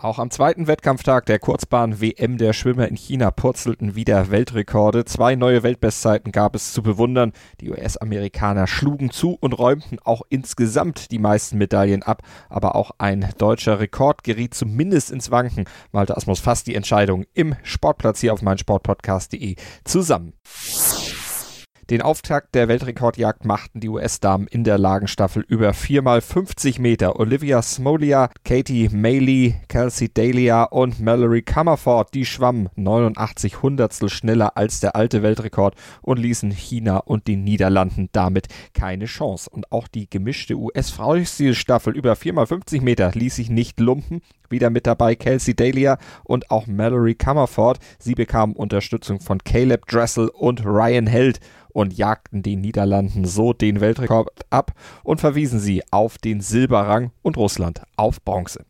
Auch am zweiten Wettkampftag der Kurzbahn-WM der Schwimmer in China purzelten wieder Weltrekorde. Zwei neue Weltbestzeiten gab es zu bewundern. Die US-Amerikaner schlugen zu und räumten auch insgesamt die meisten Medaillen ab. Aber auch ein deutscher Rekord geriet zumindest ins Wanken. Malte Asmus fasst die Entscheidung im Sportplatz hier auf meinsportpodcast.de zusammen. Den Auftakt der Weltrekordjagd machten die US-Damen in der Lagenstaffel über 4x50 Meter. Olivia Smolia, Katie Maley, Kelsey Dahlia und Mallory Comerford, die schwammen 89 Hundertstel schneller als der alte Weltrekord und ließen China und den Niederlanden damit keine Chance. Und auch die gemischte US-Freistilstaffel über 4x50 Meter ließ sich nicht lumpen. Wieder mit dabei Kelsey Dahlia und auch Mallory Comerford. Sie bekamen Unterstützung von Caleb Dressel und Ryan Held und jagten den Niederlanden so den Weltrekord ab und verwiesen sie auf den Silberrang und Russland auf Bronze.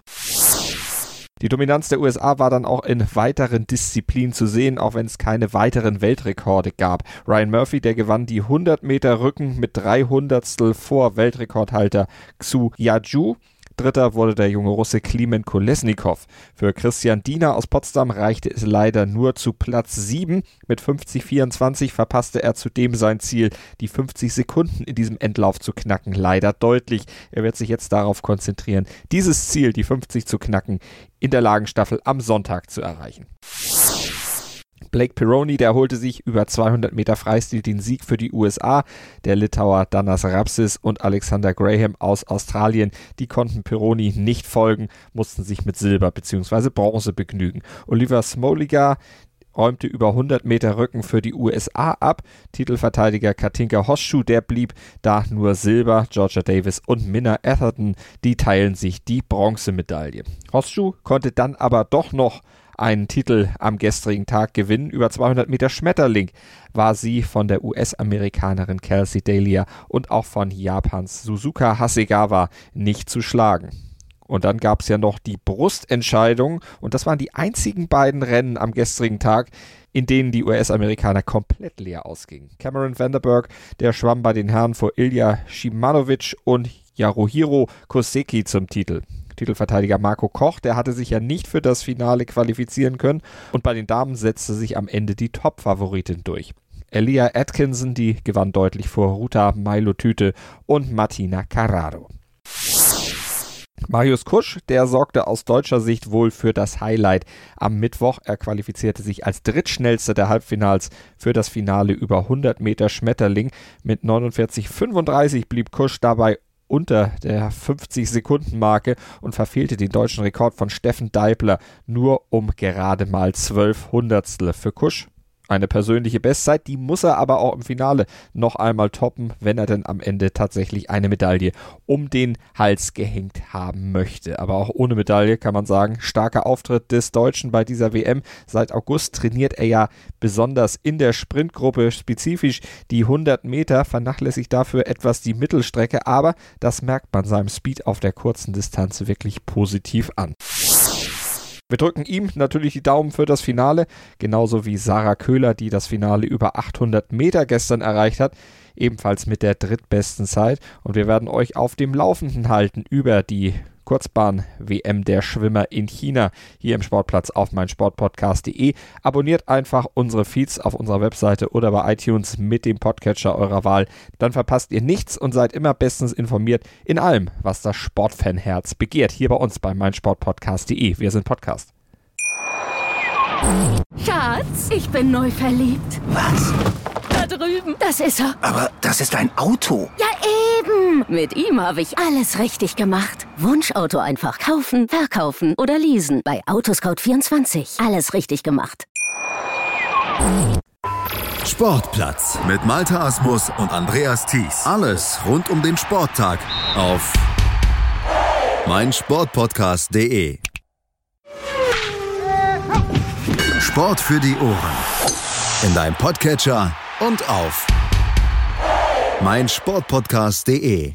Die Dominanz der USA war dann auch in weiteren Disziplinen zu sehen, auch wenn es keine weiteren Weltrekorde gab. Ryan Murphy, der gewann die 100 Meter Rücken mit 300 vor Weltrekordhalter Xu Yaju. Dritter wurde der junge Russe Klimen Kolesnikov. Für Christian Diener aus Potsdam reichte es leider nur zu Platz 7. Mit 50,24 verpasste er zudem sein Ziel, die 50 Sekunden in diesem Endlauf zu knacken. Leider deutlich. Er wird sich jetzt darauf konzentrieren, dieses Ziel, die 50 zu knacken, in der Lagenstaffel am Sonntag zu erreichen. Blake Pironi, der holte sich über 200 Meter Freistil den Sieg für die USA. Der Litauer Danas Rapsis und Alexander Graham aus Australien, die konnten Pironi nicht folgen, mussten sich mit Silber bzw. Bronze begnügen. Oliver Smoliga, räumte über 100 Meter Rücken für die USA ab. Titelverteidiger Katinka Hosschuh, der blieb da nur Silber. Georgia Davis und Minna Atherton, die teilen sich die Bronzemedaille. Hosschuh konnte dann aber doch noch einen Titel am gestrigen Tag gewinnen. Über 200 Meter Schmetterling war sie von der US-Amerikanerin Kelsey Dahlia und auch von Japans Suzuka Hasegawa nicht zu schlagen. Und dann gab es ja noch die Brustentscheidung. Und das waren die einzigen beiden Rennen am gestrigen Tag, in denen die US-Amerikaner komplett leer ausgingen. Cameron Vanderberg, der schwamm bei den Herren vor Ilya Shimanovic und Yarohiro Koseki zum Titel. Titelverteidiger Marco Koch, der hatte sich ja nicht für das Finale qualifizieren können und bei den Damen setzte sich am Ende die Top-Favoritin durch. Elia Atkinson, die gewann deutlich vor Ruta Mailotüte und Martina Carraro. Marius Kusch, der sorgte aus deutscher Sicht wohl für das Highlight am Mittwoch. Er qualifizierte sich als drittschnellster der Halbfinals für das Finale über 100 Meter Schmetterling. Mit 49,35 blieb Kusch dabei unter der 50-Sekunden-Marke und verfehlte den deutschen Rekord von Steffen Deibler nur um gerade mal 12 Hundertstel. Für Kusch eine persönliche Bestzeit, die muss er aber auch im Finale noch einmal toppen, wenn er denn am Ende tatsächlich eine Medaille um den Hals gehängt haben möchte. Aber auch ohne Medaille kann man sagen, starker Auftritt des Deutschen bei dieser WM. Seit August trainiert er ja besonders in der Sprintgruppe spezifisch die 100 Meter, vernachlässigt dafür etwas die Mittelstrecke, aber das merkt man seinem Speed auf der kurzen Distanz wirklich positiv an. Wir drücken ihm natürlich die Daumen für das Finale, genauso wie Sarah Köhler, die das Finale über 800 Meter gestern erreicht hat, ebenfalls mit der drittbesten Zeit. Und wir werden euch auf dem Laufenden halten über die Kurzbahn-WM der Schwimmer in China hier im Sportplatz auf meinsportpodcast.de. Abonniert einfach unsere Feeds auf unserer Webseite oder bei iTunes mit dem Podcatcher eurer Wahl. Dann verpasst ihr nichts und seid immer bestens informiert in allem, was das Sportfanherz begehrt. Hier bei uns bei meinsportpodcast.de. Wir sind Podcast. Schatz, ich bin neu verliebt. Was? Da drüben. Das ist er. Aber das ist ein Auto. Ja, eben. Mit ihm habe ich alles richtig gemacht. Wunschauto einfach kaufen, verkaufen oder leasen. Bei Autoscout24. Alles richtig gemacht. Sportplatz mit Malta Asmus und Andreas Thies. Alles rund um den Sporttag auf meinsportpodcast.de. Sport für die Ohren. In deinem Podcatcher und auf meinsportpodcast.de.